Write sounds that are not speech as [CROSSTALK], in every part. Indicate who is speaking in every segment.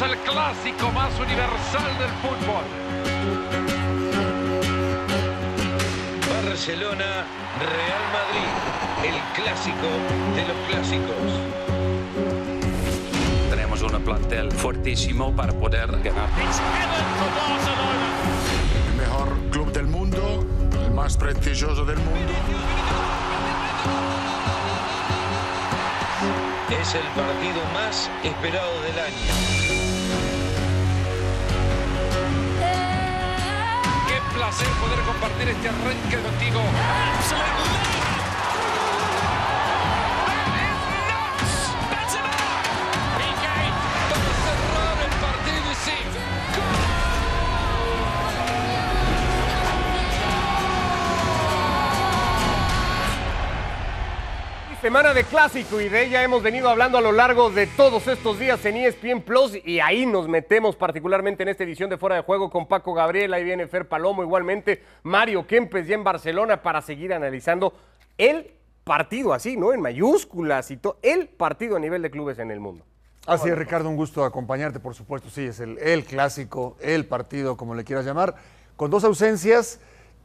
Speaker 1: Bienvenidos al clásico más universal del fútbol.
Speaker 2: Barcelona, Real Madrid, el clásico de los clásicos.
Speaker 3: Tenemos un plantel fuertísimo para poder ganar.
Speaker 4: El mejor club del mundo, el más prestigioso del mundo.
Speaker 2: Es el partido más esperado del año.
Speaker 1: Placer poder compartir este arranque contigo.
Speaker 5: Semana de clásico y de ella hemos venido hablando a lo largo de todos estos días en ESPN Plus y ahí nos metemos particularmente en esta edición de Fuera de Juego con Paco Gabriel, ahí viene Fer Palomo, igualmente Mario Kempes ya en Barcelona para seguir analizando el partido así, ¿no? En mayúsculas y todo, el partido a nivel de clubes en el mundo.
Speaker 6: Así es, Ricardo, un gusto acompañarte, por supuesto, sí, es el, el clásico, el partido, como le quieras llamar, con dos ausencias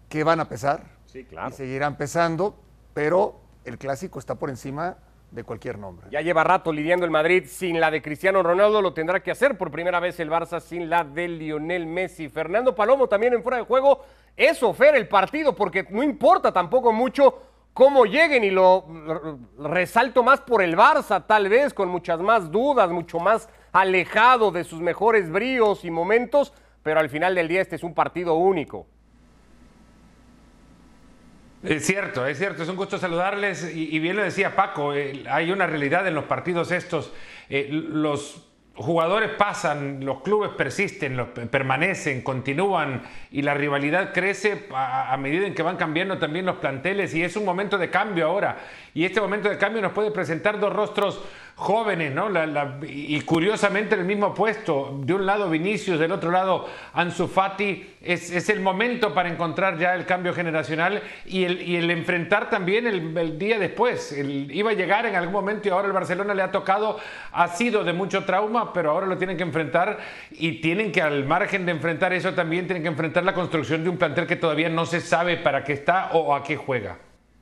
Speaker 6: que van a pesar
Speaker 5: Sí, claro.
Speaker 6: y seguirán pesando, pero el clásico está por encima de cualquier nombre.
Speaker 5: Ya lleva rato lidiando el Madrid sin la de Cristiano Ronaldo, lo tendrá que hacer por primera vez el Barça sin la de Lionel Messi. Fernando Palomo también en fuera de juego. Eso, Fer, el partido, porque no importa tampoco mucho cómo lleguen y lo resalto más por el Barça, tal vez con muchas más dudas, mucho más alejado de sus mejores bríos y momentos, pero al final del día este es un partido único.
Speaker 7: Es cierto, es cierto, es un gusto saludarles. Y, bien lo decía Paco, eh, hay una realidad en los partidos estos, eh, los jugadores pasan, los clubes persisten, los- permanecen, continúan y la rivalidad crece a, a medida en que van cambiando también los planteles y es un momento de cambio ahora. Y este momento de cambio nos puede presentar dos rostros jóvenes, ¿no? Y curiosamente en el mismo puesto, de un lado Vinicius, del otro lado Ansu Fati, es, el momento para encontrar ya el cambio generacional y el, enfrentar también el, día después. Iba a llegar en algún momento y ahora el Barcelona le ha tocado, ha sido de mucho trauma, pero ahora lo tienen que enfrentar y tienen que al margen de enfrentar eso también tienen que enfrentar la construcción de un plantel que todavía no se sabe para qué está o a qué juega.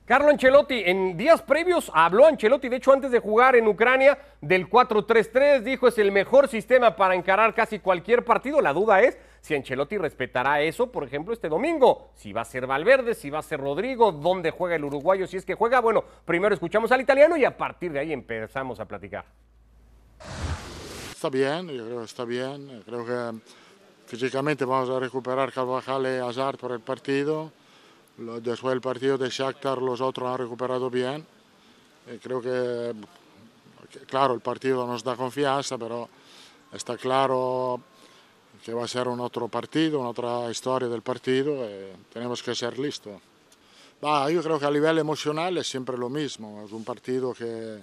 Speaker 5: Carlo Ancelotti, en días previos habló Ancelotti, de hecho antes de jugar en Ucrania, del 4-3-3, dijo es el mejor sistema para encarar casi cualquier partido. La duda es si Ancelotti respetará eso, por ejemplo, este domingo. Si va a ser Valverde, si va a ser Rodrigo, dónde juega el uruguayo, si es que juega. Bueno, primero escuchamos al italiano y a partir de ahí empezamos a platicar.
Speaker 4: Está bien, yo creo que está bien. Creo que físicamente vamos a recuperar Carvajal y Hazard por el partido. Después del partido de Shakhtar los otros han recuperado bien. Eh, creo que, claro, el partido nos da confianza, pero está claro que va a ser un otro partido, una otra historia del partido. eh, tenemos que ser listos. Va, yo creo que a nivel emocional es siempre lo mismo. Es un partido que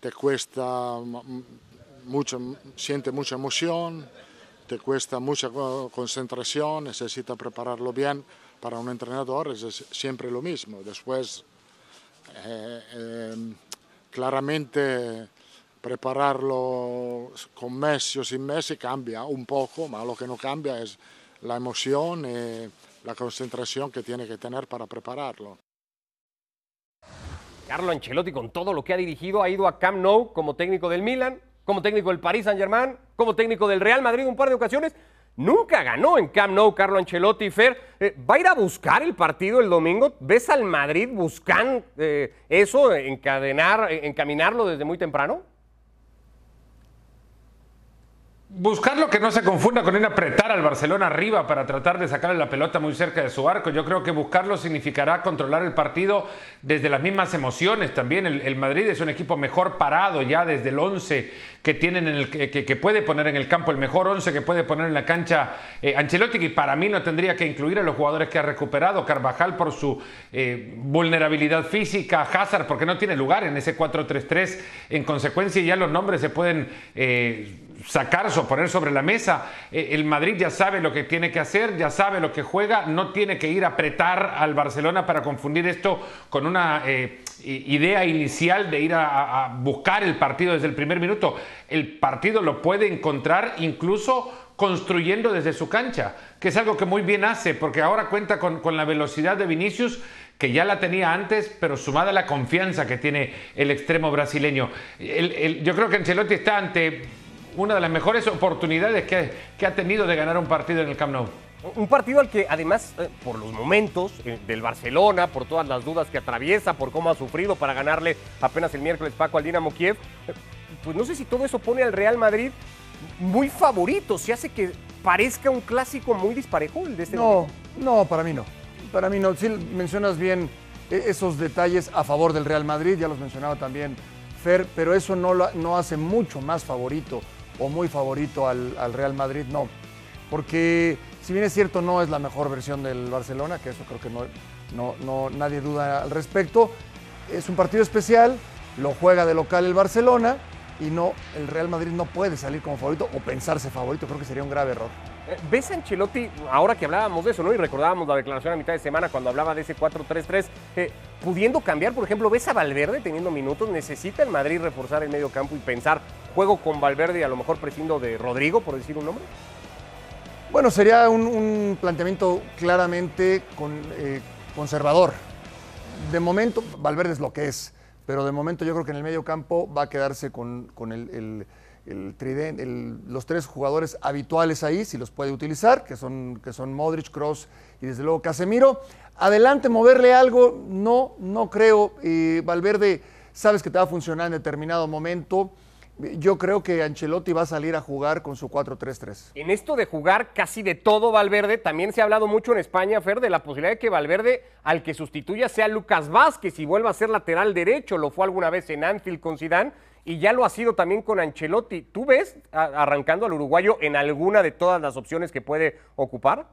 Speaker 4: te cuesta mu- mucho, siente mucha emoción, te cuesta mucha co- concentración, necesita prepararlo bien. Para un entrenador es siempre lo mismo. Después, eh, eh, claramente prepararlo con Messi o sin Messi cambia un poco, pero lo que no cambia es la emoción y la concentración que tiene que tener para prepararlo.
Speaker 5: Carlo Ancelotti, con todo lo que ha dirigido, ha ido a Camp Nou como técnico del Milan, como técnico del Paris Saint-Germain, como técnico del Real Madrid un par de ocasiones. Nunca ganó en Camp Nou Carlo Ancelotti. Fer, eh, ¿va a ir a buscar el partido el domingo? ¿Ves al Madrid buscando eh, eso, encadenar, eh, encaminarlo desde muy temprano?
Speaker 7: Buscarlo que no se confunda con ir a apretar al Barcelona arriba para tratar de sacarle la pelota muy cerca de su arco. Yo creo que buscarlo significará controlar el partido desde las mismas emociones también. El, Madrid es un equipo mejor parado ya desde el 11 que tienen en el que, puede poner en el campo, el mejor 11 que puede poner en la cancha eh, Ancelotti, que para mí no tendría que incluir a los jugadores que ha recuperado. Carvajal por su eh, vulnerabilidad física, Hazard porque no tiene lugar en ese 4-3-3. En consecuencia ya los nombres se pueden... eh, sacar poner sobre la mesa. Eh, el Madrid ya sabe lo que tiene que hacer, ya sabe lo que juega, no tiene que ir a apretar al Barcelona para confundir esto con una eh, idea inicial de ir a, buscar el partido desde el primer minuto. El partido lo puede encontrar incluso construyendo desde su cancha, que es algo que muy bien hace, porque ahora cuenta con, con la velocidad de Vinicius que ya la tenía antes, pero sumada a la confianza que tiene el extremo brasileño. yo creo que Ancelotti está ante una de las mejores oportunidades que, ha tenido de ganar un partido en el Camp Nou.
Speaker 5: Un partido al que además, eh, por los momentos eh, del Barcelona, por todas las dudas que atraviesa, por cómo ha sufrido para ganarle apenas el miércoles Paco al Dinamo Kiev, eh, pues no sé si todo eso pone al Real Madrid muy favorito, se hace que parezca un clásico muy disparejo el de este
Speaker 6: No, no, para mí no. Para mí no. Sí mencionas bien esos detalles a favor del Real Madrid, ya los mencionaba también Fer, pero eso no, lo, no hace mucho más favorito o muy favorito al, Real Madrid, no. Porque si bien es cierto, no es la mejor versión del Barcelona, que eso creo que no, no, nadie duda al respecto. Es un partido especial, lo juega de local el Barcelona y no, el Real Madrid no puede salir como favorito o pensarse favorito, creo que sería un grave error.
Speaker 5: Eh, ¿Ves a Ancelotti, ahora que hablábamos de eso, ¿no? Y recordábamos la declaración a mitad de semana cuando hablaba de ese 4-3-3, eh, pudiendo cambiar, por ejemplo, ¿ves a Valverde teniendo minutos? ¿Necesita el Madrid reforzar el medio campo y pensar, juego con Valverde y a lo mejor prescindo de Rodrigo, por decir un nombre?
Speaker 6: Bueno, sería un, planteamiento claramente eh, conservador. De momento, Valverde es lo que es, pero de momento yo creo que en el medio campo va a quedarse con, el el, los tres jugadores habituales ahí, si los puede utilizar, que son, que son Modric, Cross y desde luego Casemiro. Adelante, moverle algo, no, no creo. Valverde, sabes que te va a funcionar en determinado momento. Yo creo que Ancelotti va a salir a jugar con su 4-3-3.
Speaker 5: En esto de jugar casi de todo Valverde, también se ha hablado mucho en España, Fer, de la posibilidad de que Valverde al que sustituya sea Lucas Vázquez y vuelva a ser lateral derecho. Lo fue alguna vez en Anfield con Zidane y ya lo ha sido también con Ancelotti. ¿Tú ves arrancando al uruguayo en alguna de todas las opciones que puede ocupar?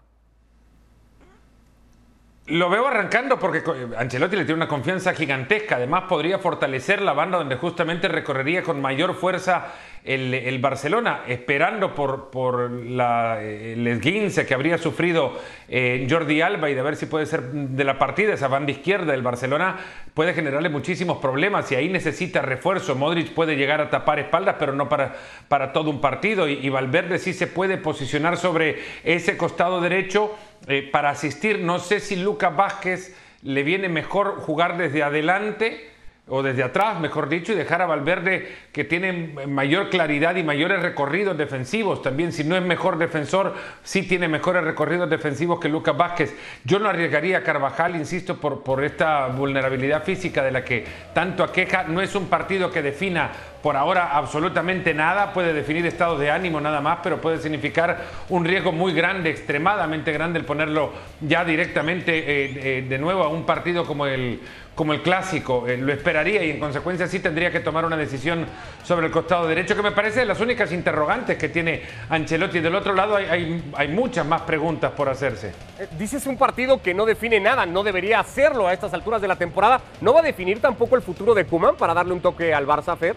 Speaker 7: Lo veo arrancando porque Ancelotti le tiene una confianza gigantesca. Además, podría fortalecer la banda donde justamente recorrería con mayor fuerza el, Barcelona, esperando por, por la, el esguince que habría sufrido eh, Jordi Alba y de ver si puede ser de la partida, esa banda izquierda del Barcelona puede generarle muchísimos problemas y ahí necesita refuerzo. Modric puede llegar a tapar espaldas, pero no para, para todo un partido. Y, y Valverde sí se puede posicionar sobre ese costado derecho eh, para asistir. No sé si Lucas Vázquez le viene mejor jugar desde adelante o desde atrás, mejor dicho, y dejar a Valverde que tiene mayor claridad y mayores recorridos defensivos. También, si no es mejor defensor, sí tiene mejores recorridos defensivos que Lucas Vázquez. Yo no arriesgaría a Carvajal, insisto, por, por esta vulnerabilidad física de la que tanto aqueja. No es un partido que defina por ahora absolutamente nada, puede definir estados de ánimo nada más, pero puede significar un riesgo muy grande, extremadamente grande el ponerlo ya directamente eh, eh, de nuevo a un partido como el, como el clásico. Eh, lo esperaría y en consecuencia sí tendría que tomar una decisión sobre el costado derecho, que me parece de las únicas interrogantes que tiene Ancelotti. Del otro lado hay, hay, muchas más preguntas por hacerse.
Speaker 5: dices un partido que no define nada, no debería hacerlo a estas alturas de la temporada. ¿No va a definir tampoco el futuro de Kuman para darle un toque al Barça, Fer?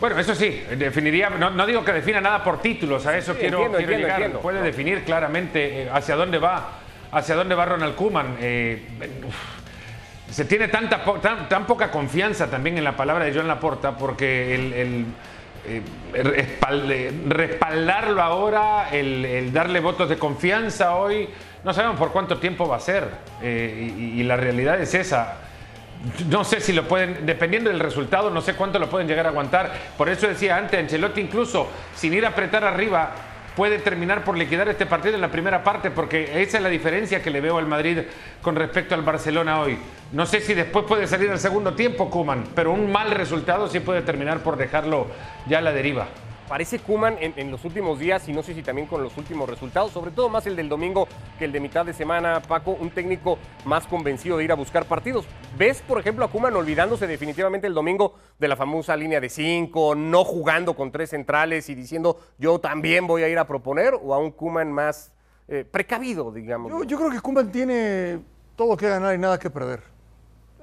Speaker 7: Bueno, eso sí, definiría, no, digo que defina nada por títulos, a eso quiero, llegar. Puede definir claramente eh, hacia dónde va, hacia dónde va Ronald Koeman. Eh, se tiene tanta, tan, poca confianza también en la palabra de Joan Laporta porque el, eh, respaldarlo ahora, el, darle votos de confianza hoy, no sabemos por cuánto tiempo va a ser. y la realidad es esa no sé si lo pueden, dependiendo del resultado, no sé cuánto lo pueden llegar a aguantar. Por eso decía antes, Ancelotti incluso sin ir a apretar arriba, puede terminar por liquidar este partido en la primera parte, porque esa es la diferencia que le veo al Madrid con respecto al Barcelona hoy. No sé si después puede salir al segundo tiempo, Kuman, pero un mal resultado sí puede terminar por dejarlo ya a la deriva.
Speaker 5: Parece Kuman en, los últimos días y no sé si también con los últimos resultados, sobre todo más el del domingo que el de mitad de semana, Paco, un técnico más convencido de ir a buscar partidos. ¿Ves, por ejemplo, a Kuman olvidándose definitivamente el domingo de la famosa línea de cinco, no jugando con tres centrales y diciendo yo también voy a ir a proponer o a un Kuman más eh, precavido, digamos?
Speaker 6: Yo, creo que Kuman tiene todo que ganar y nada que perder.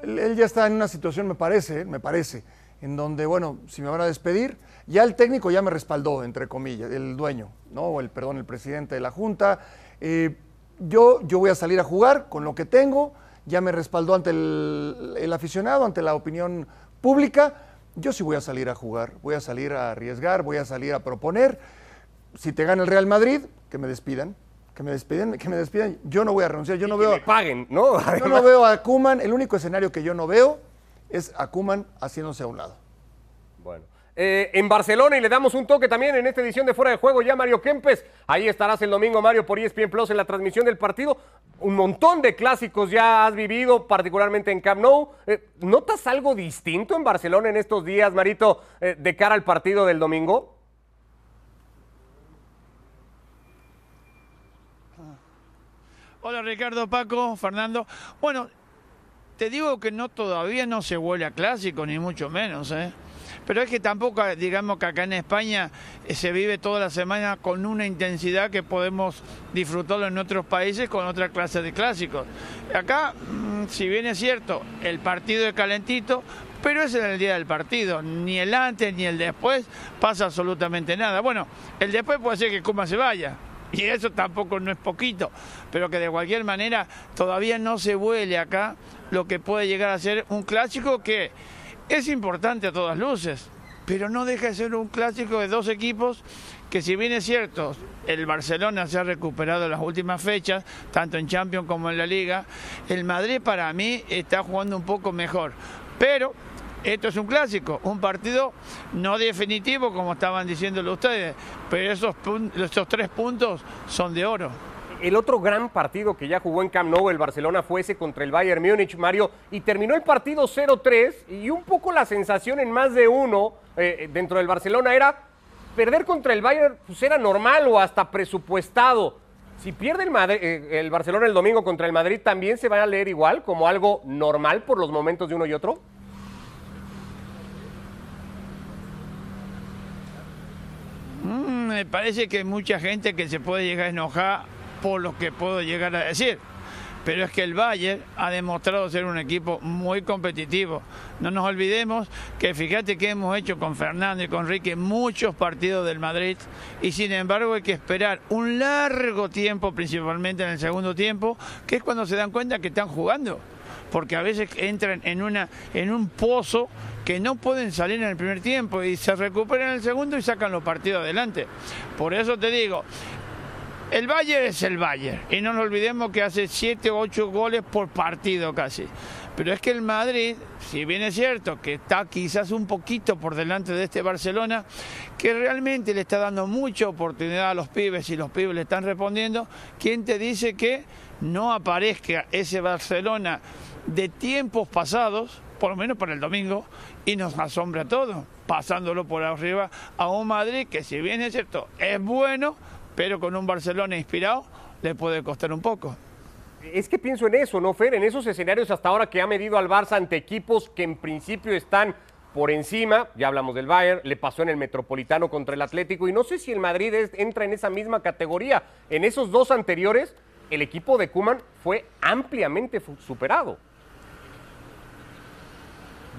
Speaker 6: Él, él ya está en una situación, me parece, me parece en donde, bueno, si me van a despedir, ya el técnico ya me respaldó, entre comillas, el dueño, ¿no? O el, perdón, el presidente de la Junta. Eh, yo, yo voy a salir a jugar con lo que tengo, ya me respaldó ante el, el aficionado, ante la opinión pública. Yo sí voy a salir a jugar, voy a salir a arriesgar, voy a salir a proponer. Si te gana el Real Madrid, que me despidan que me despidan, que me despidan. Yo no voy a renunciar. Yo no veo.
Speaker 5: Que paguen, ¿no?
Speaker 6: Yo no veo a Kuman. El único escenario que yo no veo es a Kuman haciéndose a un lado.
Speaker 5: Bueno. Eh, en Barcelona y le damos un toque también en esta edición de Fuera de Juego ya Mario Kempes. Ahí estarás el domingo, Mario, por ESPN Plus en la transmisión del partido. Un montón de clásicos ya has vivido, particularmente en Camp Nou. Eh, ¿Notas algo distinto en Barcelona en estos días, Marito, eh, de cara al partido del domingo?
Speaker 8: Hola Ricardo, Paco, Fernando. Bueno, te digo que no todavía no se huele a clásico, ni mucho menos, ¿eh? Pero es que tampoco, digamos que acá en España eh, se vive toda la semana con una intensidad que podemos disfrutarlo en otros países con otra clase de clásicos. Acá, mm, si bien es cierto, el partido es calentito, pero es en el día del partido, ni el antes ni el después pasa absolutamente nada. Bueno, el después puede ser que Kuma se vaya, [LAUGHS] y eso tampoco no es poquito, pero que de cualquier manera todavía no se huele acá lo que puede llegar a ser un clásico que es importante a todas luces, pero no deja de ser un clásico de dos equipos que si bien es cierto, el Barcelona se ha recuperado en las últimas fechas, tanto en Champions como en la Liga, el Madrid para mí está jugando un poco mejor, pero esto es un clásico, un partido no definitivo, como estaban diciéndolo ustedes, pero esos, tres puntos son de oro.
Speaker 5: El otro gran partido que ya jugó en Camp Nou el Barcelona fue ese contra el Bayern Múnich, Mario, y terminó el partido 0-3 y un poco la sensación en más de uno eh, dentro del Barcelona era perder contra el Bayern pues era normal o hasta presupuestado. Si pierde el, eh, el Barcelona el domingo contra el Madrid, ¿también se va a leer igual como algo normal por los momentos de uno y otro?
Speaker 8: Mm, me parece que hay mucha gente que se puede llegar a enojar por lo que puedo llegar a decir. Pero es que el Bayern ha demostrado ser un equipo muy competitivo. No nos olvidemos que fíjate que hemos hecho con Fernando y con Rique muchos partidos del Madrid y sin embargo hay que esperar un largo tiempo, principalmente en el segundo tiempo, que es cuando se dan cuenta que están jugando porque a veces entran en, una, en un pozo que no pueden salir en el primer tiempo y se recuperan en el segundo y sacan los partidos adelante. Por eso te digo, el Bayern es el Bayern y no nos olvidemos que hace 7 o 8 goles por partido casi. Pero es que el Madrid, si bien es cierto que está quizás un poquito por delante de este Barcelona, que realmente le está dando mucha oportunidad a los pibes y los pibes le están respondiendo, ¿quién te dice que no aparezca ese Barcelona de tiempos pasados, por lo menos para el domingo, y nos asombra a todos, pasándolo por arriba a un Madrid que si bien es cierto, es bueno, pero con un Barcelona inspirado le puede costar un poco.
Speaker 5: Es que pienso en eso, ¿no, Fer? En esos escenarios hasta ahora que ha medido al Barça ante equipos que en principio están por encima, ya hablamos del Bayern, le pasó en el Metropolitano contra el Atlético y no sé si el Madrid entra en esa misma categoría. En esos dos anteriores, el equipo de Kuman fue ampliamente superado.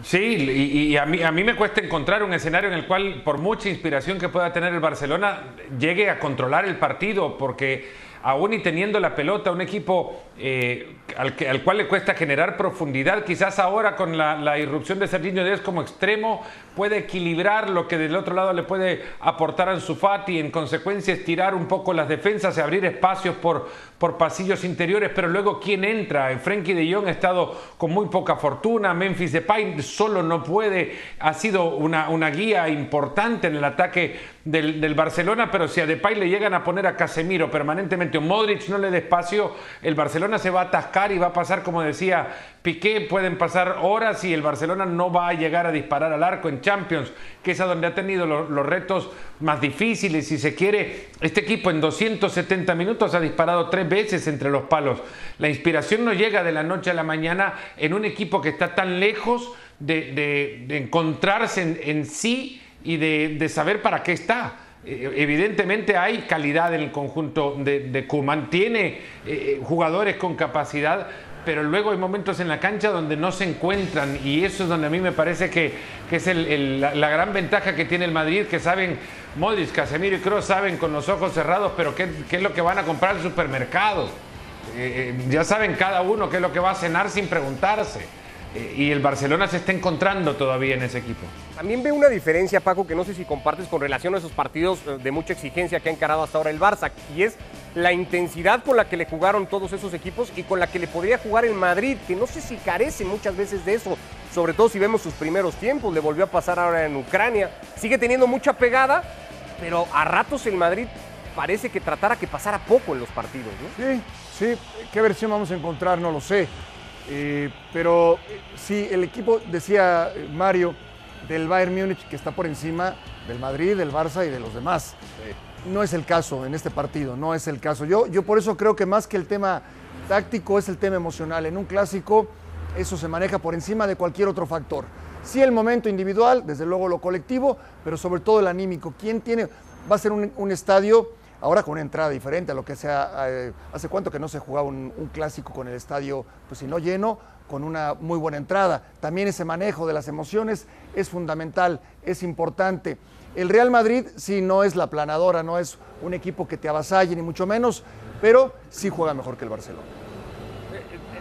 Speaker 7: Sí, y, a, mí, a mí me cuesta encontrar un escenario en el cual, por mucha inspiración que pueda tener el Barcelona, llegue a controlar el partido, porque aún y teniendo la pelota, un equipo eh, al, al, cual le cuesta generar profundidad, quizás ahora con la, irrupción de Serginho Díaz como extremo, puede equilibrar lo que del otro lado le puede aportar a Fati en consecuencia estirar un poco las defensas y abrir espacios por, por pasillos interiores, pero luego quién entra, Frenkie de Jong ha estado con muy poca fortuna, Memphis Depay solo no puede, ha sido una, una guía importante en el ataque del, del, Barcelona, pero si a Depay le llegan a poner a Casemiro permanentemente o Modric no le dé espacio, el Barcelona se va a atascar y va a pasar como decía Piqué, pueden pasar horas y el Barcelona no va a llegar a disparar al arco en Champions, que es a donde ha tenido los retos más difíciles. Si se quiere, este equipo en 270 minutos ha disparado tres veces entre los palos. La inspiración no llega de la noche a la mañana en un equipo que está tan lejos de, encontrarse en, sí y de, saber para qué está evidentemente hay calidad en el conjunto de, de Kuman, tiene eh, jugadores con capacidad, pero luego hay momentos en la cancha donde no se encuentran y eso es donde a mí me parece que, es la, gran ventaja que tiene el Madrid, que saben, Modric, Casemiro y Kroos saben con los ojos cerrados, pero qué, es lo que van a comprar al supermercado. Eh, eh, ya saben cada uno qué es lo que va a cenar sin preguntarse. Y el Barcelona se está encontrando todavía en ese equipo.
Speaker 5: También veo una diferencia, Paco, que no sé si compartes con relación a esos partidos eh, de mucha exigencia que ha encarado hasta ahora el Barça, y es la intensidad con la que le jugaron todos esos equipos y con la que le podría jugar el Madrid, que no sé si carece muchas veces de eso, sobre todo si vemos sus primeros tiempos, le volvió a pasar ahora en Ucrania, sigue teniendo mucha pegada, pero a ratos el Madrid parece que tratara que pasara poco en los partidos, ¿no?
Speaker 6: Sí, sí, qué versión vamos a encontrar, no lo sé. Eh, pero eh, sí, el equipo, decía eh, Mario, del Bayern Múnich, que está por encima del Madrid, del Barça y de los demás. No es el caso en este partido, no es el caso. Yo, yo por eso creo que más que el tema táctico es el tema emocional. En un clásico eso se maneja por encima de cualquier otro factor. Sí el momento individual, desde luego lo colectivo, pero sobre todo el anímico. ¿Quién tiene? Va a ser un, un estadio ahora con una entrada diferente a lo que sea. eh, hace cuánto que no se jugaba un, un clásico con el estadio, pues si no lleno, con una muy buena entrada. También ese manejo de las emociones es fundamental, es importante. El Real Madrid sí no es la planadora, no es un equipo que te avasalle, ni mucho menos, pero sí juega mejor que el Barcelona.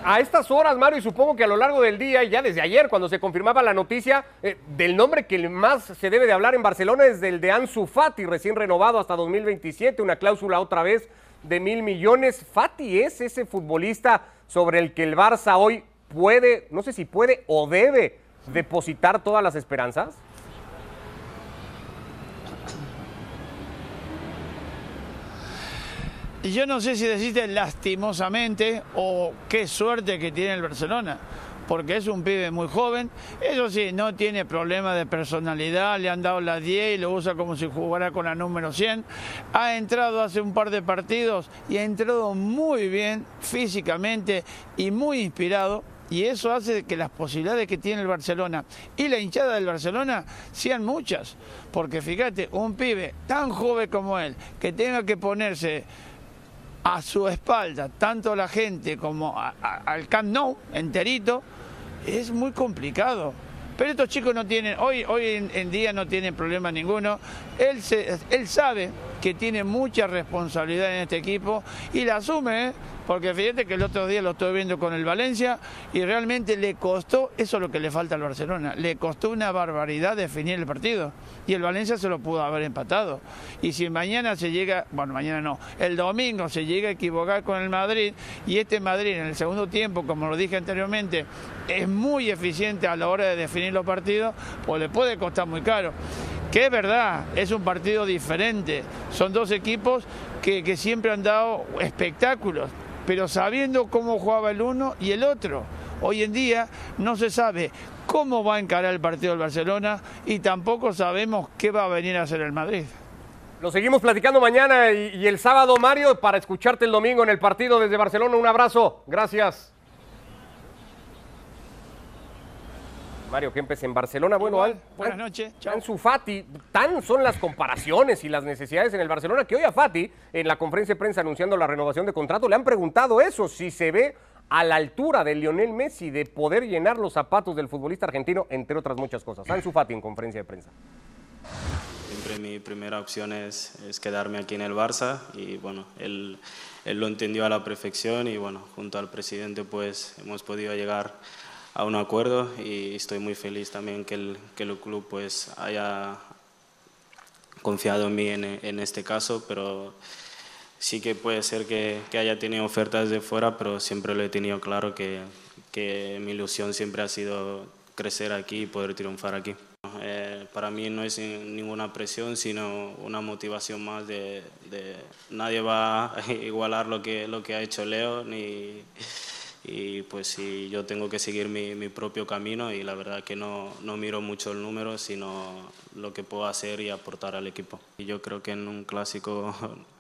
Speaker 5: A estas horas, Mario, y supongo que a lo largo del día, y ya desde ayer, cuando se confirmaba la noticia eh, del nombre que más se debe de hablar en Barcelona es del de Ansu Fati, recién renovado hasta 2027, una cláusula otra vez de mil millones. Fati es ese futbolista sobre el que el Barça hoy puede, no sé si puede o debe depositar todas las esperanzas.
Speaker 8: Y Yo no sé si deciste lastimosamente o qué suerte que tiene el Barcelona, porque es un pibe muy joven. Eso sí, no tiene problema de personalidad, le han dado la 10 y lo usa como si jugara con la número 100. Ha entrado hace un par de partidos y ha entrado muy bien físicamente y muy inspirado. Y eso hace que las posibilidades que tiene el Barcelona y la hinchada del Barcelona sean muchas. Porque fíjate, un pibe tan joven como él, que tenga que ponerse a su espalda, tanto la gente como a- al Camp Nou enterito, es muy complicado. Pero estos chicos no tienen, hoy, hoy en, en día no tienen problema ninguno. Él, se- él sabe que tiene mucha responsabilidad en este equipo y la asume, ¿eh? porque fíjate que el otro día lo estoy viendo con el Valencia y realmente le costó, eso es lo que le falta al Barcelona, le costó una barbaridad definir el partido y el Valencia se lo pudo haber empatado. Y si mañana se llega, bueno, mañana no, el domingo se llega a equivocar con el Madrid y este Madrid en el segundo tiempo, como lo dije anteriormente, es muy eficiente a la hora de definir los partidos, pues le puede costar muy caro. Que es verdad, es un partido diferente. Son dos equipos que, que siempre han dado espectáculos, pero sabiendo cómo jugaba el uno y el otro. Hoy en día no se sabe cómo va a encarar el partido del Barcelona y tampoco sabemos qué va a venir a hacer el Madrid.
Speaker 5: Lo seguimos platicando mañana y, y el sábado, Mario, para escucharte el domingo en el partido desde Barcelona. Un abrazo. Gracias. Mario Kempes en Barcelona. Bueno,
Speaker 8: Igual,
Speaker 5: Al-
Speaker 8: buenas noches, chao.
Speaker 5: Ansu Fati, tan son las comparaciones y las necesidades en el Barcelona que hoy a Fati, en la conferencia de prensa anunciando la renovación de contrato, le han preguntado eso, si se ve a la altura de Lionel Messi de poder llenar los zapatos del futbolista argentino, entre otras muchas cosas. Ansu Fati en conferencia de prensa.
Speaker 9: Siempre mi primera opción es, es quedarme aquí en el Barça y bueno, él, él lo entendió a la perfección y bueno, junto al presidente pues hemos podido llegar a un acuerdo y estoy muy feliz también que el, que el club pues haya confiado en mí en, en este caso, pero sí que puede ser que, que haya tenido ofertas de fuera, pero siempre lo he tenido claro que, que mi ilusión siempre ha sido crecer aquí y poder triunfar aquí. Eh, para mí no es ninguna presión, sino una motivación más de, de nadie va a igualar lo que, lo que ha hecho Leo, ni, y pues si yo tengo que seguir mi, mi propio camino y la verdad que no, no miro mucho el número, sino lo que puedo hacer y aportar al equipo. Y yo creo que en un clásico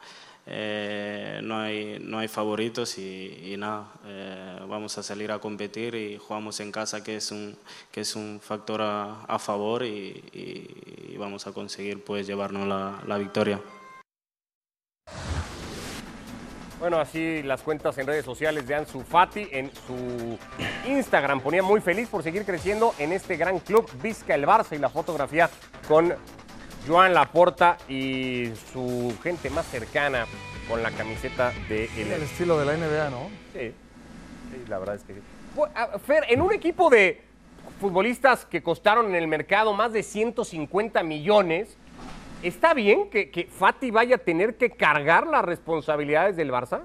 Speaker 9: [LAUGHS] eh, no, hay, no hay favoritos y, nada, eh, vamos a salir a competir y jugamos en casa que es un, que es un factor a, a favor y- y vamos a conseguir pues llevarnos la, la victoria.
Speaker 5: Bueno, así las cuentas en redes sociales de Ansu Fati en su Instagram ponía muy feliz por seguir creciendo en este gran club Vizca el Barça y la fotografía con Joan Laporta y su gente más cercana con la camiseta de
Speaker 6: El
Speaker 5: el
Speaker 6: estilo de la NBA, ¿no?
Speaker 5: Sí, sí, la verdad es que sí. Pues, Fer, en un equipo de futbolistas que costaron en el mercado más de 150 millones, ¿está bien que, que Fati vaya a tener que cargar las responsabilidades del Barça?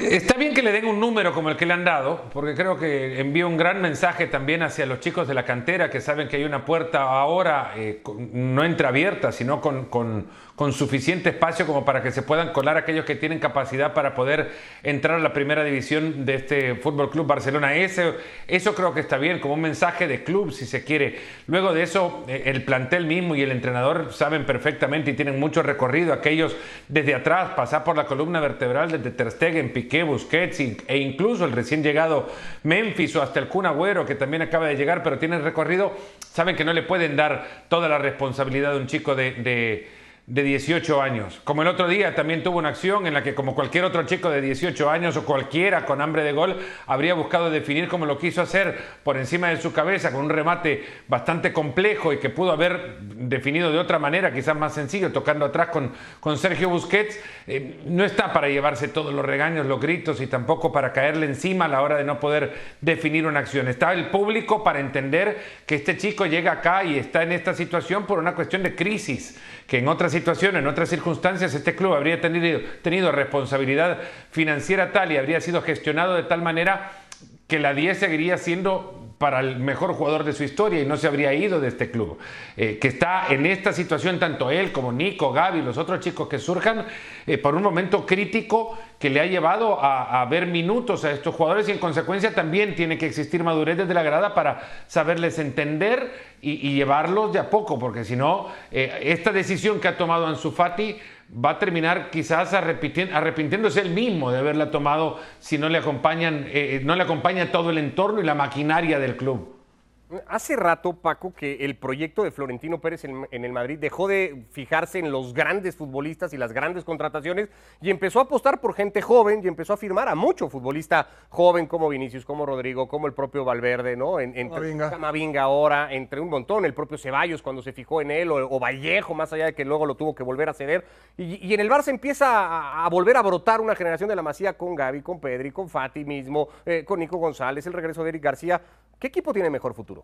Speaker 7: Está bien que le den un número como el que le han dado, porque creo que envía un gran mensaje también hacia los chicos de la cantera que saben que hay una puerta ahora eh, no entreabierta, sino con, con- con suficiente espacio como para que se puedan colar aquellos que tienen capacidad para poder entrar a la primera división de este Fútbol Club Barcelona. Ese, eso creo que está bien, como un mensaje de club, si se quiere. Luego de eso, eh, el plantel mismo y el entrenador saben perfectamente y tienen mucho recorrido. Aquellos desde atrás, pasar por la columna vertebral desde Ter Stegen, Piqué, Busquets e incluso el recién llegado Memphis o hasta el Kun Agüero, que también acaba de llegar, pero tiene recorrido, saben que no le pueden dar toda la responsabilidad de un chico de de 18 años. Como el otro día también tuvo una acción en la que como cualquier otro chico de 18 años o cualquiera con hambre de gol habría buscado definir como lo quiso hacer por encima de su cabeza con un remate bastante complejo y que pudo haber definido de otra manera, quizás más sencillo, tocando atrás con, con Sergio Busquets, eh, no está para llevarse todos los regaños, los gritos y tampoco para caerle encima a la hora de no poder definir una acción. Está el público para entender que este chico llega acá y está en esta situación por una cuestión de crisis, que en otras situaciones, en otras circunstancias, este club habría tenido, tenido responsabilidad financiera tal y habría sido gestionado de tal manera que la 10 seguiría siendo para el mejor jugador de su historia y no se habría ido de este club. Eh, que está en esta situación tanto él como Nico, Gaby, los otros chicos que surjan, eh, por un momento crítico que le ha llevado a, ver minutos a estos jugadores y en consecuencia también tiene que existir madurez desde la grada para saberles entender y, y llevarlos de a poco, porque si no, eh, esta decisión que ha tomado Ansu Fati va a terminar quizás arrepintiéndose él mismo de haberla tomado si acompañan, eh, no le acompaña todo el entorno y la maquinaria del club.
Speaker 5: Hace rato, Paco, que el proyecto de Florentino Pérez en, en el Madrid dejó de fijarse en los grandes futbolistas y las grandes contrataciones y empezó a apostar por gente joven y empezó a firmar a mucho futbolista joven como Vinicius, como Rodrigo, como el propio Valverde, ¿no? En, entre-.
Speaker 6: Camavinga
Speaker 5: ahora, entre un montón, el propio Ceballos cuando se fijó en él, o, o Vallejo, más allá de que luego lo tuvo que volver a ceder. Y, y en el Barça empieza a, a volver a brotar una generación de la Masía con Gaby, con Pedri, con Fati mismo, eh, con Nico González, el regreso de Eric García. ¿Qué equipo tiene mejor futuro?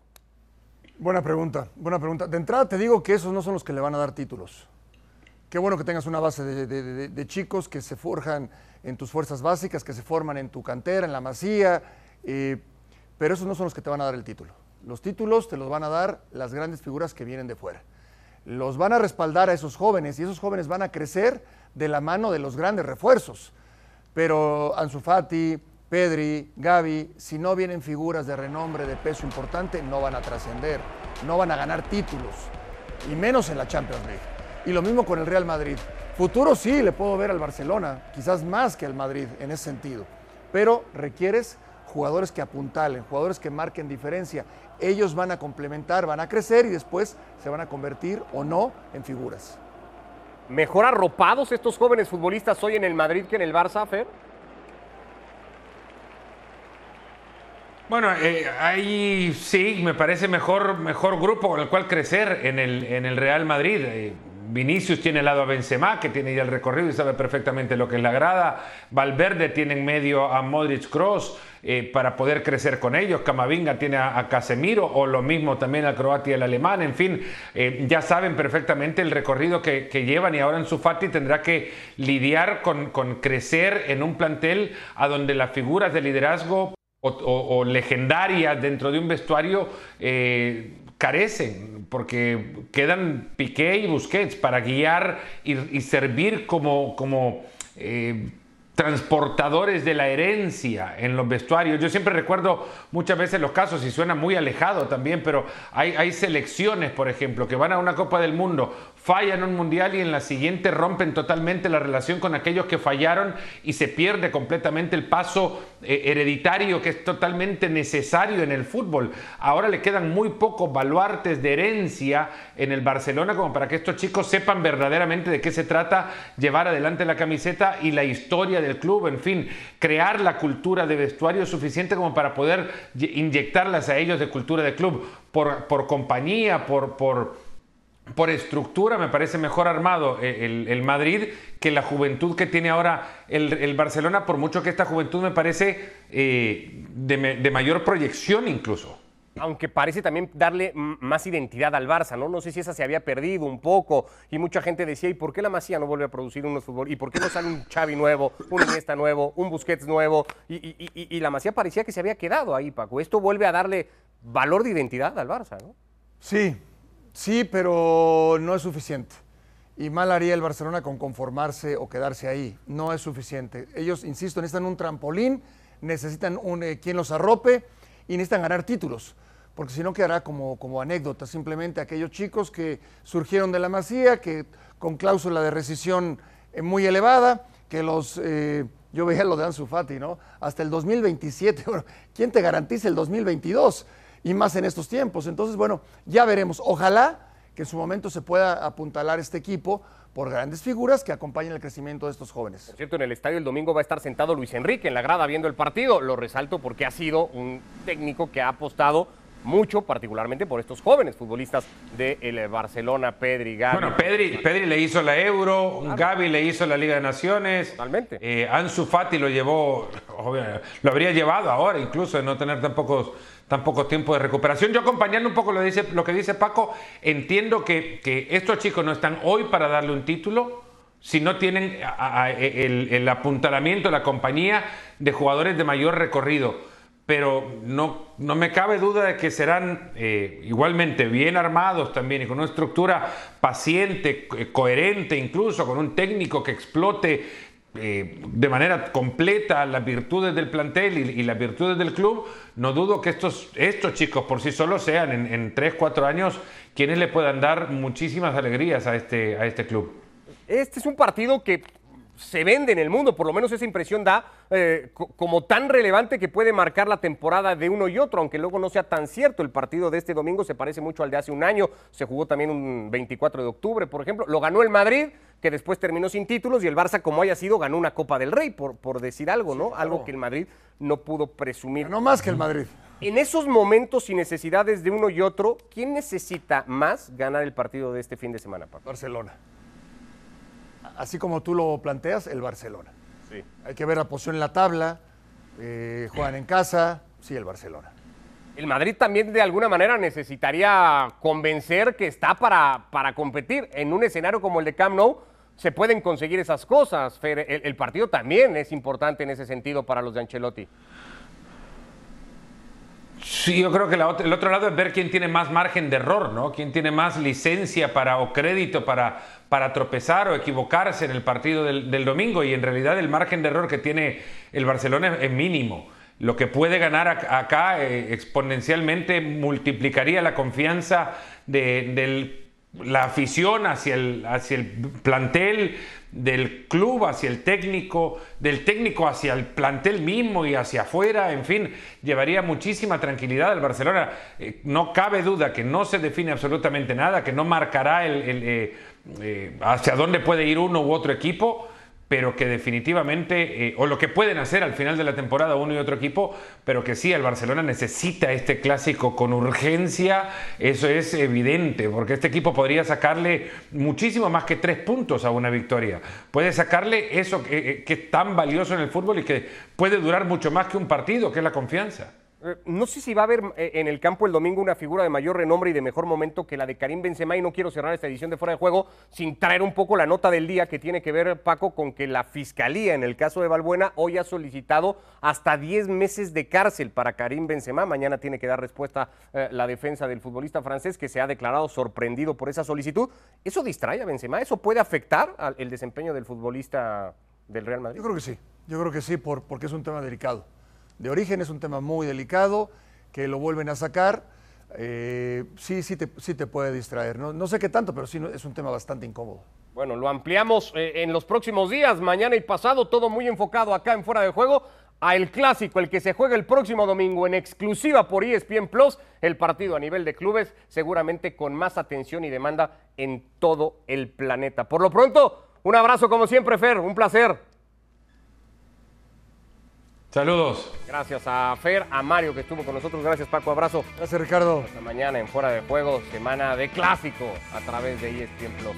Speaker 6: Buena pregunta, buena pregunta. De entrada te digo que esos no son los que le van a dar títulos. Qué bueno que tengas una base de, chicos que se forjan en tus fuerzas básicas, que se forman en tu cantera, en la masía, eh, pero esos no son los que te van a dar el título. Los títulos te los van a dar las grandes figuras que vienen de fuera. Los van a respaldar a esos jóvenes y esos jóvenes van a crecer de la mano de los grandes refuerzos. Pero Ansu Fati, Pedri, Gaby, si no vienen figuras de renombre, de peso importante, no van a trascender, no van a ganar títulos, y menos en la Champions League. Y lo mismo con el Real Madrid. Futuro sí, le puedo ver al Barcelona, quizás más que al Madrid en ese sentido, pero requieres jugadores que apuntalen, jugadores que marquen diferencia. Ellos van a complementar, van a crecer y después se van a convertir o no en figuras.
Speaker 5: ¿Mejor arropados estos jóvenes futbolistas hoy en el Madrid que en el Barça, Fer?
Speaker 7: Bueno, eh, ahí sí, me parece mejor, mejor grupo con el cual crecer en el, en el Real Madrid. Eh, Vinicius tiene al lado a Benzema, que tiene ya el recorrido y sabe perfectamente lo que es la grada. Valverde tiene en medio a Modric Cross para poder crecer con ellos. Camavinga tiene a, Casemiro o lo mismo también a Croacia y al alemán. En fin, eh, ya saben perfectamente el recorrido que, que llevan y ahora en su Fati tendrá que lidiar con, con crecer en un plantel a donde las figuras de liderazgo o, legendarias dentro de un vestuario eh, carecen, porque quedan Piqué y Busquets para guiar y, servir como, como eh, transportadores de la herencia en los vestuarios. Yo siempre recuerdo muchas veces los casos, y suena muy alejado también, pero hay selecciones, por ejemplo, que van a una Copa del Mundo fallan un mundial y en la siguiente rompen totalmente la relación con aquellos que fallaron y se pierde completamente el paso eh, hereditario que es totalmente necesario en el fútbol. Ahora le quedan muy pocos baluartes de herencia en el Barcelona como para que estos chicos sepan verdaderamente de qué se trata llevar adelante la camiseta y la historia del club, en fin, crear la cultura de vestuario suficiente como para poder inyectarlas a ellos de cultura de club por, por compañía, por... por por estructura me parece mejor armado eh, el, Madrid que la juventud que tiene ahora el, Barcelona, por mucho que esta juventud me parece eh, de, mayor proyección incluso.
Speaker 5: Aunque parece también darle más identidad al Barça, ¿no? No sé si esa se había perdido un poco y mucha gente decía, ¿y por qué la Masía no vuelve a producir unos fútbol? ¿Y por qué no sale un Xavi nuevo, un Iniesta nuevo, un Busquets nuevo? Y, y la Masía parecía que se había quedado ahí, Paco. Esto vuelve a darle valor de identidad al Barça, ¿no?
Speaker 6: Sí, Sí, pero no es suficiente. Y mal haría el Barcelona con conformarse o quedarse ahí. No es suficiente. Ellos, insisto, necesitan un trampolín, necesitan un, eh, quien los arrope y necesitan ganar títulos. Porque si no quedará como, como anécdota, simplemente aquellos chicos que surgieron de la masía, que con cláusula de rescisión eh, muy elevada, que los, eh, yo veía lo de Ansu Fati, ¿no? Hasta el 2027. [LAUGHS] Bueno, ¿quién te garantiza el 2022? Y más en estos tiempos. Entonces, bueno, ya veremos. Ojalá que en su momento se pueda apuntalar este equipo por grandes figuras que acompañen el crecimiento de estos jóvenes.
Speaker 5: Por cierto, en el estadio el domingo va a estar sentado Luis Enrique en la grada viendo el partido. Lo resalto porque ha sido un técnico que ha apostado mucho, particularmente por estos jóvenes futbolistas del Barcelona, Pedri, Gaby.
Speaker 7: Bueno, Pedri, Pedri le hizo la Euro, Gaby le hizo la Liga de Naciones.
Speaker 5: Totalmente.
Speaker 7: Eh, Ansu Fati lo llevó, [LAUGHS] lo habría llevado ahora incluso de no tener tan pocos tan poco tiempo de recuperación. Yo acompañando un poco lo, dice, lo que dice Paco, entiendo que, estos chicos no están hoy para darle un título, si no tienen el, apuntalamiento, la compañía de jugadores de mayor recorrido. Pero no, no me cabe duda de que serán eh, igualmente bien armados también y con una estructura paciente, coherente incluso, con un técnico que explote eh, de manera completa las virtudes del plantel y, las virtudes del club, no dudo que estos, estos chicos por sí solos sean en, en 3, 4 años quienes le puedan dar muchísimas alegrías a este, a este club.
Speaker 5: Este es un partido que se vende en el mundo, por lo menos esa impresión da eh, como tan relevante que puede marcar la temporada de uno y otro, aunque luego no sea tan cierto. El partido de este domingo se parece mucho al de hace un año, se jugó también un 24 de octubre, por ejemplo, lo ganó el Madrid, que después terminó sin títulos, y el Barça, como haya sido, ganó una Copa del Rey, por, por decir algo, ¿no? Algo que el Madrid no pudo presumir.
Speaker 6: No más que el Madrid.
Speaker 5: En esos momentos y necesidades de uno y otro, ¿quién necesita más ganar el partido de este fin de semana,
Speaker 6: Barcelona así como tú lo planteas, el Barcelona. Sí. Hay que ver la posición en la tabla, eh, juegan en casa, sí, el Barcelona.
Speaker 5: El Madrid también de alguna manera necesitaría convencer que está para, para competir. En un escenario como el de Camp Nou se pueden conseguir esas cosas. El, el partido también es importante en ese sentido para los de Ancelotti.
Speaker 7: Sí, yo creo que el otro lado es ver quién tiene más margen de error, ¿no? Quién tiene más licencia para o crédito para, para tropezar o equivocarse en el partido del, domingo. Y en realidad el margen de error que tiene el Barcelona es, mínimo. Lo que puede ganar acá eh, exponencialmente multiplicaría la confianza de, la afición hacia el, hacia el plantel, del club hacia el técnico, del técnico hacia el plantel mismo y hacia afuera, en fin, llevaría muchísima tranquilidad al Barcelona. Eh, no cabe duda que no se define absolutamente nada, que no marcará el, eh, eh, hacia dónde puede ir uno u otro equipo pero que definitivamente, eh, o lo que pueden hacer al final de la temporada uno y otro equipo, pero que sí, el Barcelona necesita este clásico con urgencia, eso es evidente, porque este equipo podría sacarle muchísimo más que tres puntos a una victoria. Puede sacarle eso que, eh, que es tan valioso en el fútbol y que puede durar mucho más que un partido, que es la confianza.
Speaker 5: Eh, no sé si va a haber eh, en el campo el domingo una figura de mayor renombre y de mejor momento que la de Karim Benzema y no quiero cerrar esta edición de Fuera de Juego sin traer un poco la nota del día que tiene que ver, Paco, con que la Fiscalía en el caso de Balbuena hoy ha solicitado hasta 10 meses de cárcel para Karim Benzema. Mañana tiene que dar respuesta eh, la defensa del futbolista francés que se ha declarado sorprendido por esa solicitud. ¿Eso distrae a Benzema? ¿Eso puede afectar al, el desempeño del futbolista del Real Madrid?
Speaker 6: Yo creo que sí, yo creo que sí, por, porque es un tema delicado de origen, es un tema muy delicado, que lo vuelven a sacar. eh, sí, sí te, sí te puede distraer. No, no sé qué tanto, pero sí es un tema bastante incómodo.
Speaker 5: Bueno, lo ampliamos eh, en los próximos días, mañana y pasado, todo muy enfocado acá en Fuera de Juego a el clásico, el que se juega el próximo domingo en exclusiva por ESPN Plus, el partido a nivel de clubes, seguramente con más atención y demanda en todo el planeta. Por lo pronto, un abrazo como siempre, Fer, un placer.
Speaker 7: Saludos.
Speaker 5: Gracias a Fer, a Mario que estuvo con nosotros. Gracias, Paco. Abrazo.
Speaker 6: Gracias, Ricardo.
Speaker 5: Hasta mañana en Fuera de Juego, semana de clásico a través de ESPN Plus.